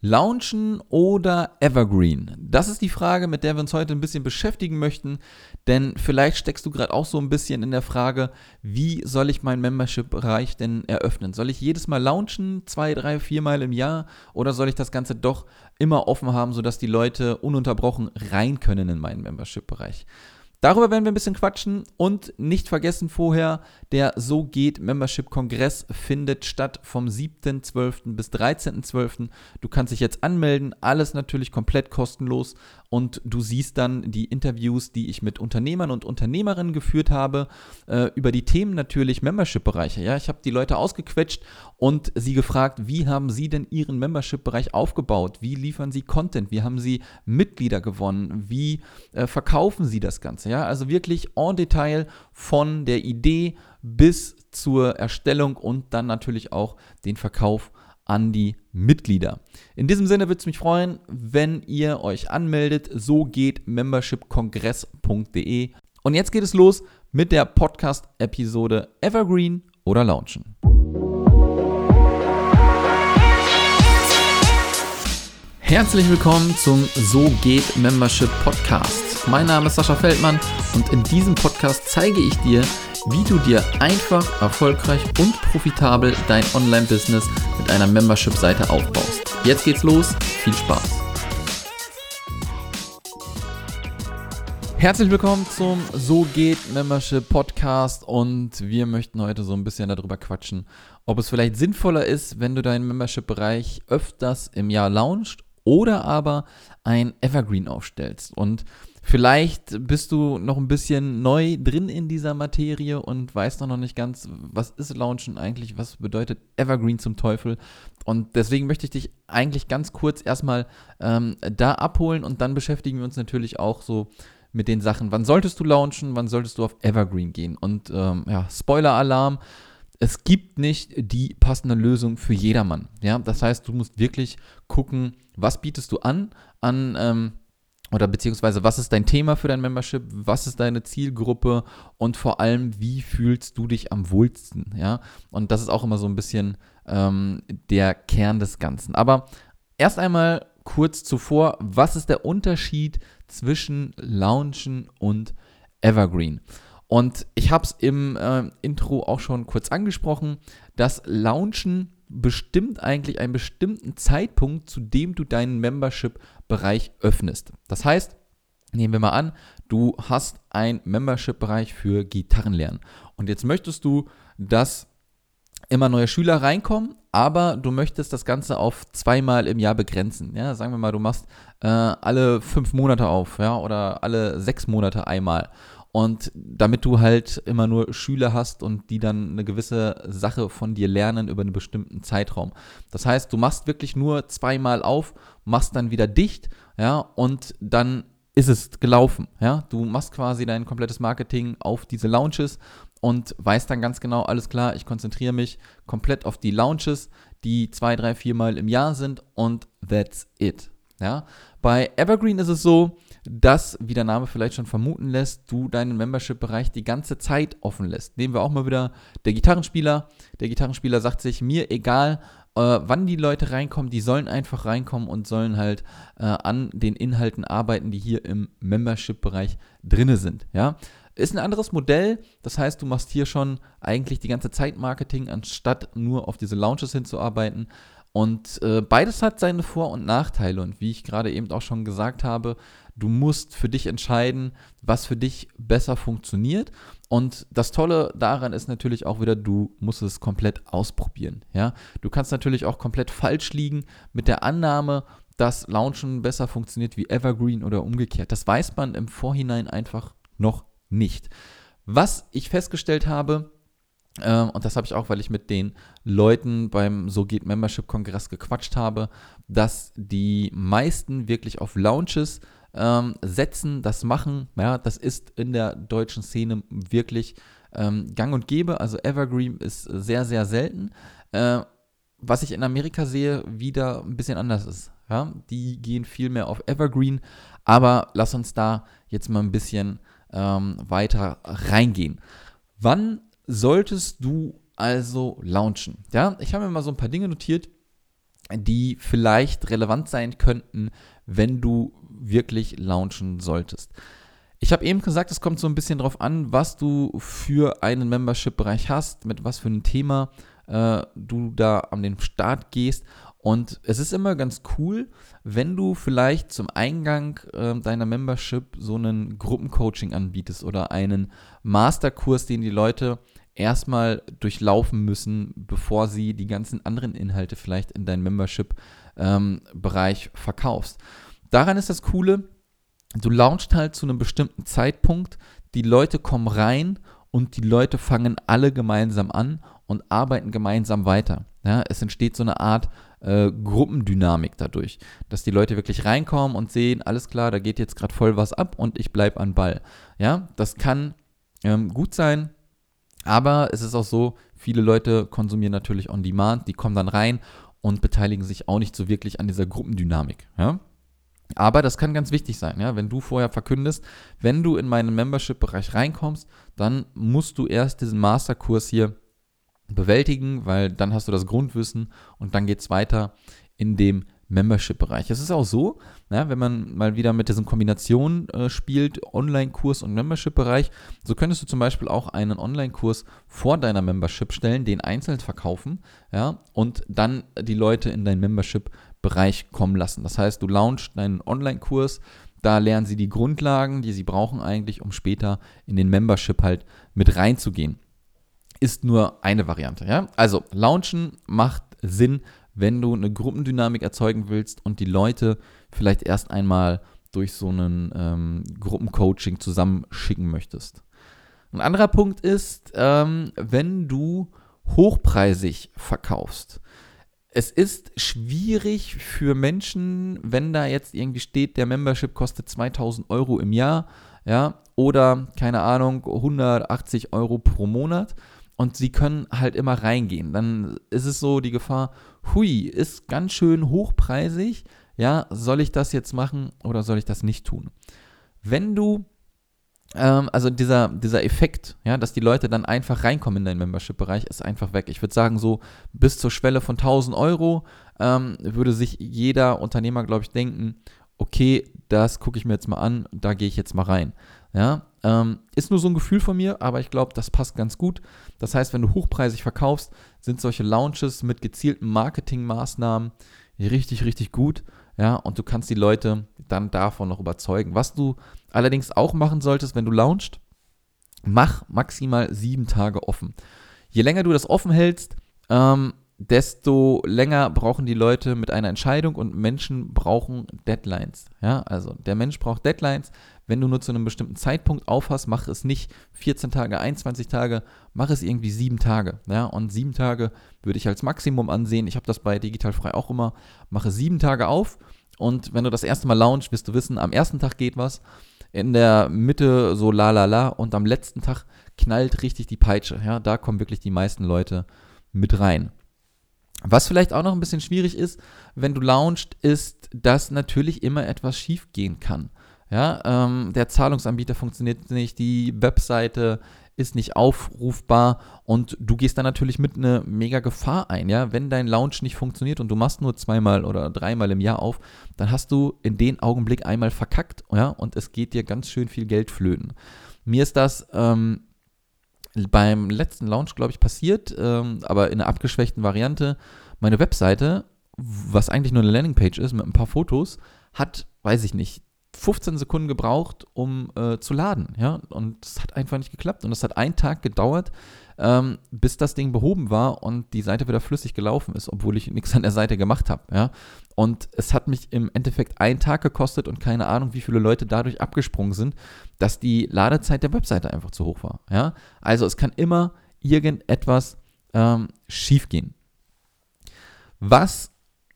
Launchen oder Evergreen? Das ist die Frage, mit der wir uns heute ein bisschen beschäftigen möchten, denn vielleicht steckst du gerade auch so ein bisschen in der Frage, wie soll ich meinen Membership-Bereich denn eröffnen? Soll ich jedes Mal launchen, zwei, drei, viermal im Jahr oder soll ich das Ganze doch immer offen haben, sodass die Leute ununterbrochen rein können in meinen Membership-Bereich? Darüber werden wir ein bisschen quatschen und nicht vergessen vorher, der So geht Membership Kongress findet statt vom 7.12. bis 13.12. Du kannst dich jetzt anmelden, alles natürlich komplett kostenlos und du siehst dann die Interviews, die ich mit Unternehmern und Unternehmerinnen geführt habe, äh, über die Themen natürlich Membership-Bereiche. Ja, ich habe die Leute ausgequetscht und sie gefragt, wie haben sie denn ihren Membership-Bereich aufgebaut? Wie liefern sie Content? Wie haben sie Mitglieder gewonnen? Wie äh, verkaufen sie das Ganze? Ja, also wirklich en Detail von der Idee bis zur Erstellung und dann natürlich auch den Verkauf an die Mitglieder. In diesem Sinne würde es mich freuen, wenn ihr euch anmeldet. So geht membershipkongress.de. Und jetzt geht es los mit der Podcast-Episode Evergreen oder Launchen. Herzlich willkommen zum So geht Membership Podcast. Mein Name ist Sascha Feldmann und in diesem Podcast zeige ich dir, wie du dir einfach, erfolgreich und profitabel dein Online-Business mit einer Membership-Seite aufbaust. Jetzt geht's los, viel Spaß! Herzlich willkommen zum So geht Membership Podcast und wir möchten heute so ein bisschen darüber quatschen, ob es vielleicht sinnvoller ist, wenn du deinen Membership-Bereich öfters im Jahr launchst oder aber ein Evergreen aufstellst. Und Vielleicht bist du noch ein bisschen neu drin in dieser Materie und weißt noch nicht ganz, was ist Launchen eigentlich, was bedeutet Evergreen zum Teufel. Und deswegen möchte ich dich eigentlich ganz kurz erstmal ähm, da abholen und dann beschäftigen wir uns natürlich auch so mit den Sachen, wann solltest du launchen, wann solltest du auf Evergreen gehen. Und ähm, ja, Spoiler-Alarm, es gibt nicht die passende Lösung für jedermann. Ja, das heißt, du musst wirklich gucken, was bietest du an, an ähm, oder beziehungsweise was ist dein Thema für dein Membership, was ist deine Zielgruppe und vor allem, wie fühlst du dich am wohlsten, ja? Und das ist auch immer so ein bisschen ähm, der Kern des Ganzen. Aber erst einmal kurz zuvor, was ist der Unterschied zwischen Launchen und Evergreen? Und ich habe es im äh, Intro auch schon kurz angesprochen, dass Launchen bestimmt eigentlich einen bestimmten Zeitpunkt, zu dem du deinen Membership-Bereich öffnest. Das heißt, nehmen wir mal an, du hast einen Membership-Bereich für Gitarrenlernen und jetzt möchtest du, dass immer neue Schüler reinkommen, aber du möchtest das Ganze auf zweimal im Jahr begrenzen. Ja, sagen wir mal, du machst äh, alle fünf Monate auf, ja, oder alle sechs Monate einmal. Und damit du halt immer nur Schüler hast und die dann eine gewisse Sache von dir lernen über einen bestimmten Zeitraum. Das heißt, du machst wirklich nur zweimal auf, machst dann wieder dicht, ja, und dann ist es gelaufen, ja. Du machst quasi dein komplettes Marketing auf diese Launches und weißt dann ganz genau, alles klar, ich konzentriere mich komplett auf die Launches, die zwei, drei, viermal im Jahr sind und that's it. Ja? Bei Evergreen ist es so, dass, wie der Name vielleicht schon vermuten lässt, du deinen Membership-Bereich die ganze Zeit offen lässt. Nehmen wir auch mal wieder der Gitarrenspieler. Der Gitarrenspieler sagt sich, mir egal, äh, wann die Leute reinkommen, die sollen einfach reinkommen und sollen halt äh, an den Inhalten arbeiten, die hier im Membership-Bereich drinne sind. Ja? Ist ein anderes Modell, das heißt, du machst hier schon eigentlich die ganze Zeit Marketing, anstatt nur auf diese Launches hinzuarbeiten. Und äh, beides hat seine Vor- und Nachteile. Und wie ich gerade eben auch schon gesagt habe, du musst für dich entscheiden, was für dich besser funktioniert. Und das Tolle daran ist natürlich auch wieder, du musst es komplett ausprobieren. Ja? Du kannst natürlich auch komplett falsch liegen mit der Annahme, dass Launchen besser funktioniert wie Evergreen oder umgekehrt. Das weiß man im Vorhinein einfach noch nicht. Was ich festgestellt habe, ähm, und das habe ich auch, weil ich mit den Leuten beim So geht Membership Kongress gequatscht habe, dass die meisten wirklich auf Launches ähm, setzen, das machen. Ja, das ist in der deutschen Szene wirklich ähm, gang und gäbe. Also Evergreen ist sehr, sehr selten. Äh, was ich in Amerika sehe, wieder ein bisschen anders ist. Ja, die gehen viel mehr auf Evergreen, aber lass uns da jetzt mal ein bisschen ähm, weiter reingehen. Wann solltest du also launchen? Ja, ich habe mir mal so ein paar Dinge notiert, die vielleicht relevant sein könnten, wenn du wirklich launchen solltest. Ich habe eben gesagt, es kommt so ein bisschen darauf an, was du für einen Membership-Bereich hast, mit was für einem Thema äh, du da an den Start gehst. Und es ist immer ganz cool, wenn du vielleicht zum Eingang äh, deiner Membership so einen Gruppencoaching anbietest oder einen Masterkurs, den die Leute erstmal durchlaufen müssen, bevor sie die ganzen anderen Inhalte vielleicht in deinem Membership-Bereich ähm, verkaufst. Daran ist das Coole, du launchst halt zu einem bestimmten Zeitpunkt, die Leute kommen rein und die Leute fangen alle gemeinsam an und arbeiten gemeinsam weiter. Ja, es entsteht so eine Art äh, Gruppendynamik dadurch, dass die Leute wirklich reinkommen und sehen, alles klar, da geht jetzt gerade voll was ab und ich bleibe an Ball. Ja, das kann ähm, gut sein, aber es ist auch so, viele Leute konsumieren natürlich on demand, die kommen dann rein und beteiligen sich auch nicht so wirklich an dieser Gruppendynamik. Ja? Aber das kann ganz wichtig sein, ja, wenn du vorher verkündest, wenn du in meinen Membership-Bereich reinkommst, dann musst du erst diesen Masterkurs hier bewältigen, weil dann hast du das Grundwissen und dann geht es weiter in dem Membership-Bereich. Es ist auch so, ja, wenn man mal wieder mit diesen Kombinationen äh, spielt, Online-Kurs und Membership-Bereich, so könntest du zum Beispiel auch einen Online-Kurs vor deiner Membership stellen, den einzeln verkaufen, ja, und dann die Leute in dein Membership-Bereich kommen lassen. Das heißt, du launchst deinen Online-Kurs, da lernen sie die Grundlagen, die sie brauchen eigentlich, um später in den Membership halt mit reinzugehen. Ist nur eine Variante, ja. Also, launchen macht Sinn, wenn du eine Gruppendynamik erzeugen willst und die Leute vielleicht erst einmal durch so einen ähm, Gruppencoaching zusammenschicken möchtest. Ein anderer Punkt ist, ähm, wenn du hochpreisig verkaufst. Es ist schwierig für Menschen, wenn da jetzt irgendwie steht, der Membership kostet 2000 Euro im Jahr, ja, oder keine Ahnung, 180 Euro pro Monat und sie können halt immer reingehen. Dann ist es so die Gefahr, hui, ist ganz schön hochpreisig. Ja, soll ich das jetzt machen oder soll ich das nicht tun? Wenn du, ähm, also dieser, dieser Effekt, ja, dass die Leute dann einfach reinkommen in deinen Membership-Bereich, ist einfach weg. Ich würde sagen, so bis zur Schwelle von 1000 Euro ähm, würde sich jeder Unternehmer, glaube ich, denken, okay, das gucke ich mir jetzt mal an, da gehe ich jetzt mal rein. Ja, ähm, ist nur so ein Gefühl von mir, aber ich glaube, das passt ganz gut. Das heißt, wenn du hochpreisig verkaufst, sind solche Launches mit gezielten Marketingmaßnahmen richtig, richtig gut. Ja, und du kannst die Leute dann davon noch überzeugen. Was du allerdings auch machen solltest, wenn du launchst, mach maximal sieben Tage offen. Je länger du das offen hältst, ähm, desto länger brauchen die Leute mit einer Entscheidung und Menschen brauchen Deadlines. Ja, also der Mensch braucht Deadlines. Wenn du nur zu einem bestimmten Zeitpunkt aufhast, mach es nicht 14 Tage, 21 Tage, mach es irgendwie sieben Tage. Ja, und sieben Tage würde ich als Maximum ansehen. Ich habe das bei Digitalfrei auch immer. Mache sieben Tage auf und wenn du das erste Mal launch, wirst du wissen, am ersten Tag geht was, in der Mitte so la la la und am letzten Tag knallt richtig die Peitsche. Ja, da kommen wirklich die meisten Leute mit rein. Was vielleicht auch noch ein bisschen schwierig ist, wenn du launchst, ist, dass natürlich immer etwas schief gehen kann. Ja, ähm, der Zahlungsanbieter funktioniert nicht, die Webseite ist nicht aufrufbar und du gehst dann natürlich mit einer mega Gefahr ein, ja. Wenn dein Launch nicht funktioniert und du machst nur zweimal oder dreimal im Jahr auf, dann hast du in den Augenblick einmal verkackt, ja, und es geht dir ganz schön viel Geld flöten. Mir ist das ähm, beim letzten Launch, glaube ich, passiert, ähm, aber in einer abgeschwächten Variante. Meine Webseite, was eigentlich nur eine Landingpage ist mit ein paar Fotos, hat, weiß ich nicht, 15 Sekunden gebraucht, um äh, zu laden. Ja? Und es hat einfach nicht geklappt. Und es hat einen Tag gedauert, ähm, bis das Ding behoben war und die Seite wieder flüssig gelaufen ist, obwohl ich nichts an der Seite gemacht habe. Ja? Und es hat mich im Endeffekt einen Tag gekostet und keine Ahnung, wie viele Leute dadurch abgesprungen sind, dass die Ladezeit der Webseite einfach zu hoch war. Ja? Also es kann immer irgendetwas ähm, schiefgehen. Was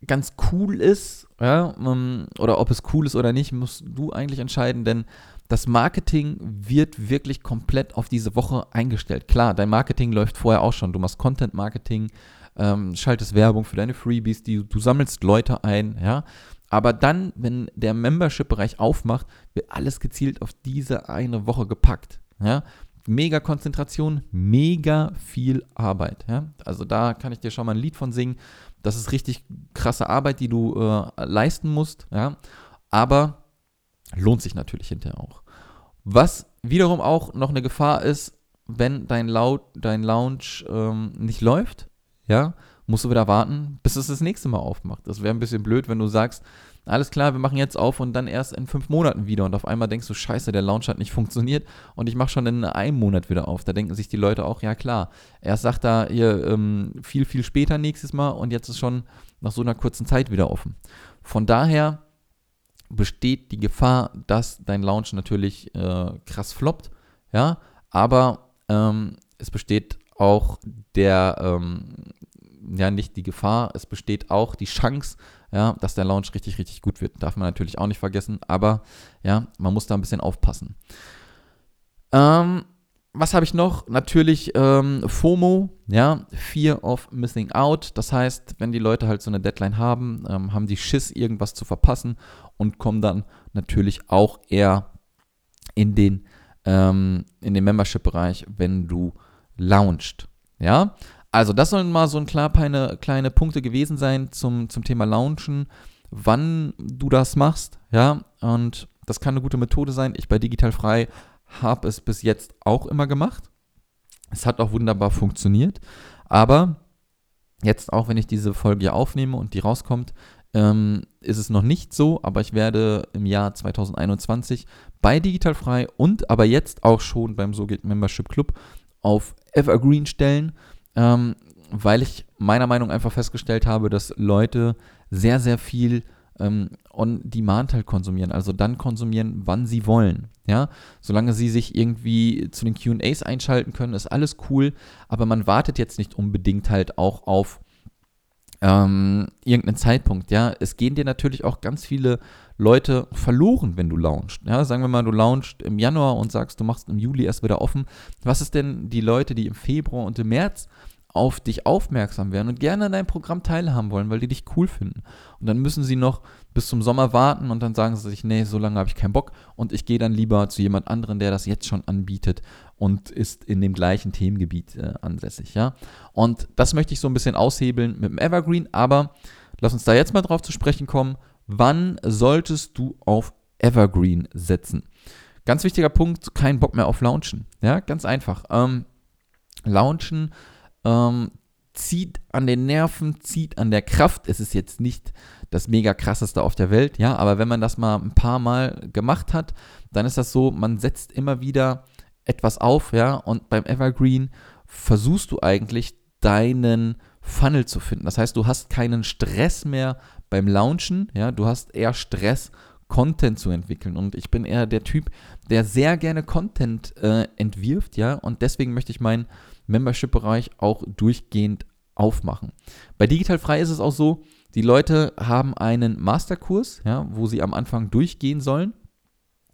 ganz cool ist, ja, ähm, oder ob es cool ist oder nicht, musst du eigentlich entscheiden, denn das Marketing wird wirklich komplett auf diese Woche eingestellt. Klar, dein Marketing läuft vorher auch schon. Du machst Content Marketing, ähm, schaltest Werbung für deine Freebies, die, du sammelst Leute ein, ja. Aber dann, wenn der Membership-Bereich aufmacht, wird alles gezielt auf diese eine Woche gepackt. Ja? Mega Konzentration, mega viel Arbeit. Ja? Also da kann ich dir schon mal ein Lied von singen. Das ist richtig krasse Arbeit, die du äh, leisten musst, ja. Aber lohnt sich natürlich hinterher auch. Was wiederum auch noch eine Gefahr ist, wenn dein, Laut, dein Lounge ähm, nicht läuft, ja, musst du wieder warten, bis es das nächste Mal aufmacht. Das wäre ein bisschen blöd, wenn du sagst, alles klar, wir machen jetzt auf und dann erst in fünf Monaten wieder. Und auf einmal denkst du, scheiße, der Launch hat nicht funktioniert und ich mache schon in einem Monat wieder auf. Da denken sich die Leute auch, ja klar, erst sagt er hier ähm, viel, viel später nächstes Mal und jetzt ist schon nach so einer kurzen Zeit wieder offen. Von daher besteht die Gefahr, dass dein Launch natürlich äh, krass floppt, ja, aber ähm, es besteht auch der, ähm, ja, nicht die Gefahr, es besteht auch die Chance, ja, dass der Launch richtig, richtig gut wird. Darf man natürlich auch nicht vergessen, aber ja, man muss da ein bisschen aufpassen. Ähm, was habe ich noch? Natürlich ähm, FOMO, ja, Fear of Missing Out. Das heißt, wenn die Leute halt so eine Deadline haben, ähm, haben die Schiss, irgendwas zu verpassen und kommen dann natürlich auch eher in den, ähm, den Membership-Bereich, wenn du launchst. Ja, also das sollen mal so ein klar kleine, kleine Punkte gewesen sein zum, zum Thema Launchen, wann du das machst, ja, und das kann eine gute Methode sein. Ich bei Digital Frei habe es bis jetzt auch immer gemacht. Es hat auch wunderbar funktioniert, aber jetzt auch, wenn ich diese Folge aufnehme und die rauskommt, ähm, ist es noch nicht so, aber ich werde im Jahr 2021 bei Digital Frei und aber jetzt auch schon beim So geht Membership Club auf Evergreen stellen ähm, weil ich meiner Meinung einfach festgestellt habe, dass Leute sehr, sehr viel ähm, on-demand halt konsumieren, also dann konsumieren, wann sie wollen. Ja, solange sie sich irgendwie zu den QAs einschalten können, ist alles cool, aber man wartet jetzt nicht unbedingt halt auch auf ähm, irgendeinen Zeitpunkt. Ja, es gehen dir natürlich auch ganz viele Leute verloren, wenn du launchst. Ja, sagen wir mal, du launchst im Januar und sagst, du machst im Juli erst wieder offen. Was ist denn die Leute, die im Februar und im März auf dich aufmerksam werden und gerne an deinem Programm teilhaben wollen, weil die dich cool finden. Und dann müssen sie noch bis zum Sommer warten und dann sagen sie sich, nee, so lange habe ich keinen Bock und ich gehe dann lieber zu jemand anderen, der das jetzt schon anbietet und ist in dem gleichen Themengebiet äh, ansässig, ja. Und das möchte ich so ein bisschen aushebeln mit dem Evergreen, aber lass uns da jetzt mal drauf zu sprechen kommen. Wann solltest du auf Evergreen setzen? Ganz wichtiger Punkt, kein Bock mehr auf Launchen. Ja, ganz einfach. Ähm, Launchen ähm, zieht an den Nerven, zieht an der Kraft. Es ist jetzt nicht das mega krasseste auf der Welt, ja, aber wenn man das mal ein paar Mal gemacht hat, dann ist das so, man setzt immer wieder etwas auf, ja, und beim Evergreen versuchst du eigentlich deinen Funnel zu finden. Das heißt, du hast keinen Stress mehr beim Launchen, ja, du hast eher Stress, Content zu entwickeln. Und ich bin eher der Typ, der sehr gerne Content äh, entwirft, ja, und deswegen möchte ich meinen Membership-Bereich auch durchgehend aufmachen. Bei Digital Frei ist es auch so, die Leute haben einen Masterkurs, ja, wo sie am Anfang durchgehen sollen.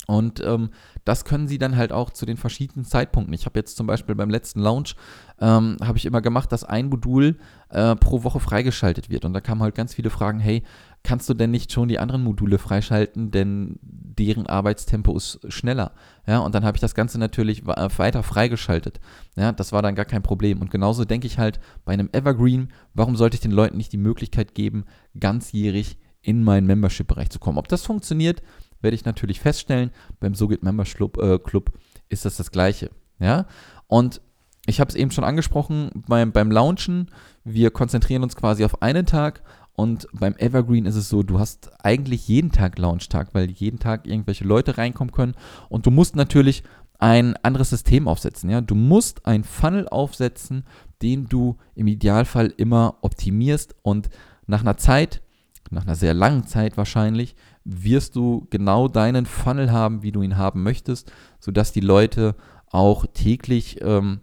Und ähm, das können sie dann halt auch zu den verschiedenen Zeitpunkten. Ich habe jetzt zum Beispiel beim letzten Launch, ähm, habe ich immer gemacht, dass ein Modul äh, pro Woche freigeschaltet wird. Und da kamen halt ganz viele Fragen, hey, kannst du denn nicht schon die anderen Module freischalten, denn deren Arbeitstempo ist schneller. Ja, und dann habe ich das Ganze natürlich äh, weiter freigeschaltet. Ja, das war dann gar kein Problem. Und genauso denke ich halt bei einem Evergreen, warum sollte ich den Leuten nicht die Möglichkeit geben, ganzjährig in meinen Membership-Bereich zu kommen? Ob das funktioniert, werde ich natürlich feststellen. Beim SoGit Members Club, äh, Club ist das das Gleiche. Ja, und ich habe es eben schon angesprochen beim, beim Launchen. Wir konzentrieren uns quasi auf einen Tag und beim Evergreen ist es so, du hast eigentlich jeden Tag Launchtag, weil jeden Tag irgendwelche Leute reinkommen können. Und du musst natürlich ein anderes System aufsetzen. Ja? Du musst ein Funnel aufsetzen, den du im Idealfall immer optimierst. Und nach einer Zeit, nach einer sehr langen Zeit wahrscheinlich, wirst du genau deinen Funnel haben, wie du ihn haben möchtest, sodass die Leute auch täglich ähm,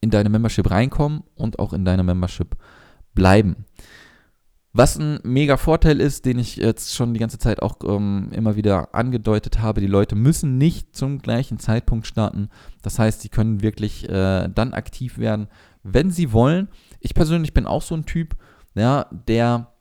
in deine Membership reinkommen und auch in deiner Membership bleiben. Was ein mega Vorteil ist, den ich jetzt schon die ganze Zeit auch ähm, immer wieder angedeutet habe, die Leute müssen nicht zum gleichen Zeitpunkt starten. Das heißt, sie können wirklich äh, dann aktiv werden, wenn sie wollen. Ich persönlich bin auch so ein Typ, ja, der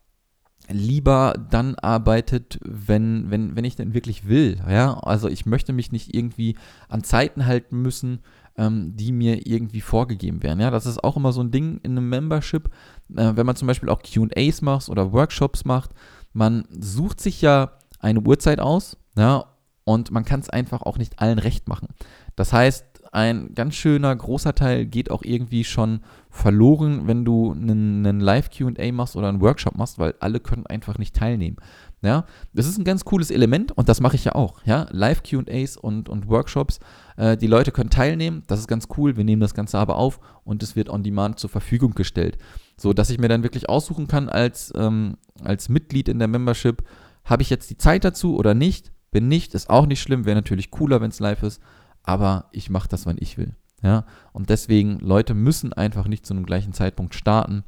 lieber dann arbeitet, wenn, wenn, wenn ich denn wirklich will. Ja? Also ich möchte mich nicht irgendwie an Zeiten halten müssen, ähm, die mir irgendwie vorgegeben werden. Ja, das ist auch immer so ein Ding in einem Membership, äh, wenn man zum Beispiel auch QAs macht oder Workshops macht. Man sucht sich ja eine Uhrzeit aus, ja, und man kann es einfach auch nicht allen recht machen. Das heißt, ein ganz schöner großer Teil geht auch irgendwie schon verloren, wenn du einen, Live-QA machst oder einen Workshop machst, weil alle können einfach nicht teilnehmen. Ja, das ist ein ganz cooles Element und das mache ich ja auch. Ja, Live-QAs und, und Workshops. Äh, die Leute können teilnehmen, das ist ganz cool. Wir nehmen das Ganze aber auf und es wird on demand zur Verfügung gestellt. So dass ich mir dann wirklich aussuchen kann, als, ähm, als Mitglied in der Membership, habe ich jetzt die Zeit dazu oder nicht? Wenn nicht, ist auch nicht schlimm, wäre natürlich cooler, wenn es live ist, aber ich mache das, wann ich will. Ja, und deswegen, Leute müssen einfach nicht zu einem gleichen Zeitpunkt starten,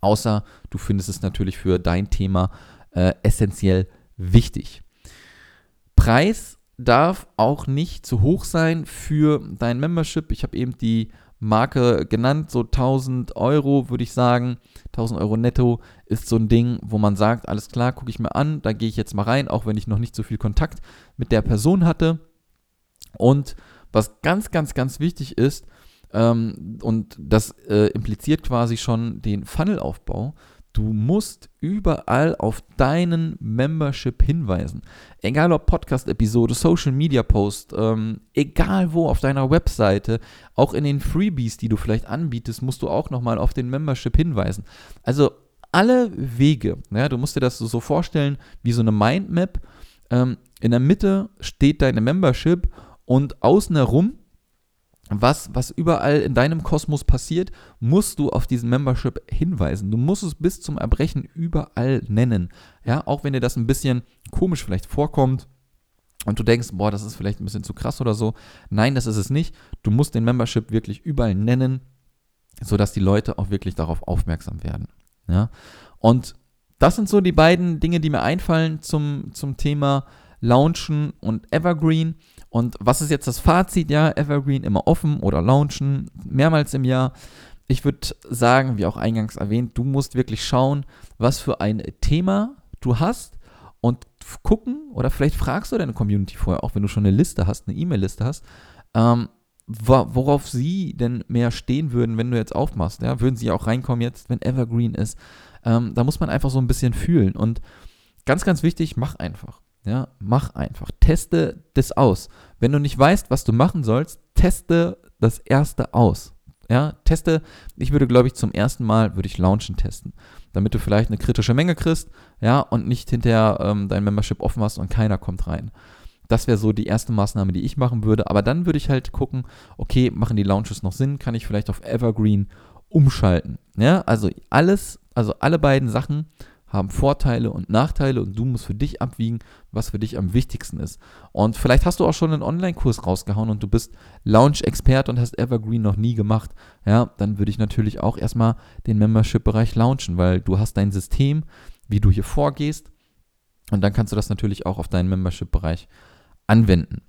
außer du findest es natürlich für dein Thema äh, essentiell wichtig. Preis darf auch nicht zu hoch sein für dein Membership. Ich habe eben die Marke genannt, so 1000 Euro würde ich sagen. 1000 Euro netto ist so ein Ding, wo man sagt, alles klar, gucke ich mir an, da gehe ich jetzt mal rein, auch wenn ich noch nicht so viel Kontakt mit der Person hatte. Und was ganz, ganz, ganz wichtig ist, ähm, und das äh, impliziert quasi schon den Funnelaufbau, Du musst überall auf deinen Membership hinweisen. Egal ob Podcast-Episode, Social Media Post, ähm, egal wo auf deiner Webseite, auch in den Freebies, die du vielleicht anbietest, musst du auch nochmal auf den Membership hinweisen. Also alle Wege, ja, du musst dir das so vorstellen wie so eine Mindmap. Ähm, in der Mitte steht deine Membership und außen herum was, was überall in deinem Kosmos passiert, musst du auf diesen Membership hinweisen. Du musst es bis zum Erbrechen überall nennen. Ja, auch wenn dir das ein bisschen komisch vielleicht vorkommt und du denkst, boah, das ist vielleicht ein bisschen zu krass oder so. Nein, das ist es nicht. Du musst den Membership wirklich überall nennen, sodass die Leute auch wirklich darauf aufmerksam werden. Ja, und das sind so die beiden Dinge, die mir einfallen zum, zum Thema Launchen und Evergreen. Und was ist jetzt das Fazit? Ja, Evergreen immer offen oder launchen, mehrmals im Jahr. Ich würde sagen, wie auch eingangs erwähnt, du musst wirklich schauen, was für ein Thema du hast und gucken oder vielleicht fragst du deine Community vorher, auch wenn du schon eine Liste hast, eine E-Mail-Liste hast, ähm, worauf sie denn mehr stehen würden, wenn du jetzt aufmachst. Ja? Würden sie auch reinkommen jetzt, wenn Evergreen ist? Ähm, da muss man einfach so ein bisschen fühlen. Und ganz, ganz wichtig, mach einfach. Ja, mach einfach. Teste das aus. Wenn du nicht weißt, was du machen sollst, teste das erste aus. Ja, teste, ich würde, glaube ich, zum ersten Mal würde ich Launchen testen, damit du vielleicht eine kritische Menge kriegst, ja, und nicht hinterher ähm, dein Membership offen hast und keiner kommt rein. Das wäre so die erste Maßnahme, die ich machen würde. Aber dann würde ich halt gucken, okay, machen die Launches noch Sinn? Kann ich vielleicht auf Evergreen umschalten? Ja, also alles, also alle beiden Sachen haben Vorteile und Nachteile und du musst für dich abwiegen, was für dich am wichtigsten ist. Und vielleicht hast du auch schon einen Online-Kurs rausgehauen und du bist Launch-Expert und hast Evergreen noch nie gemacht. Ja, dann würde ich natürlich auch erstmal den Membership-Bereich launchen, weil du hast dein System, wie du hier vorgehst und dann kannst du das natürlich auch auf deinen Membership-Bereich anwenden.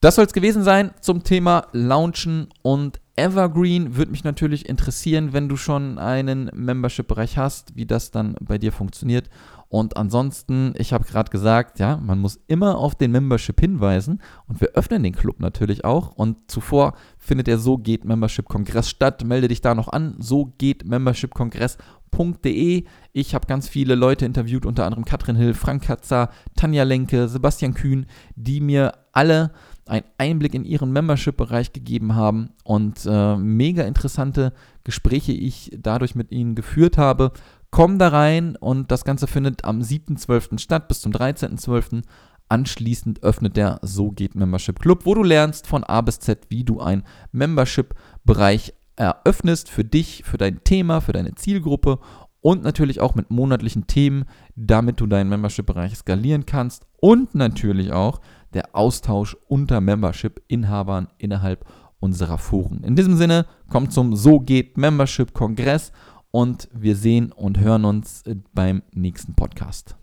Das soll es gewesen sein zum Thema Launchen und Evergreen würde mich natürlich interessieren, wenn du schon einen Membership-Bereich hast, wie das dann bei dir funktioniert. Und ansonsten, ich habe gerade gesagt, ja, man muss immer auf den Membership hinweisen und wir öffnen den Club natürlich auch. Und zuvor findet der So geht Membership Kongress statt. Melde dich da noch an. So geht Membership Kongress.de. Ich habe ganz viele Leute interviewt, unter anderem Katrin Hill, Frank Katzer, Tanja Lenke, Sebastian Kühn, die mir alle einen Einblick in ihren Membership-Bereich gegeben haben und äh, mega interessante Gespräche ich dadurch mit ihnen geführt habe. Komm da rein und das Ganze findet am 7.12. statt bis zum 13.12. Anschließend öffnet der So geht Membership Club, wo du lernst von A bis Z, wie du einen Membership-Bereich eröffnest für dich, für dein Thema, für deine Zielgruppe und natürlich auch mit monatlichen Themen, damit du deinen Membership-Bereich skalieren kannst und natürlich auch der Austausch unter Membership-Inhabern innerhalb unserer Foren. In diesem Sinne, kommt zum So geht Membership-Kongress und wir sehen und hören uns beim nächsten Podcast.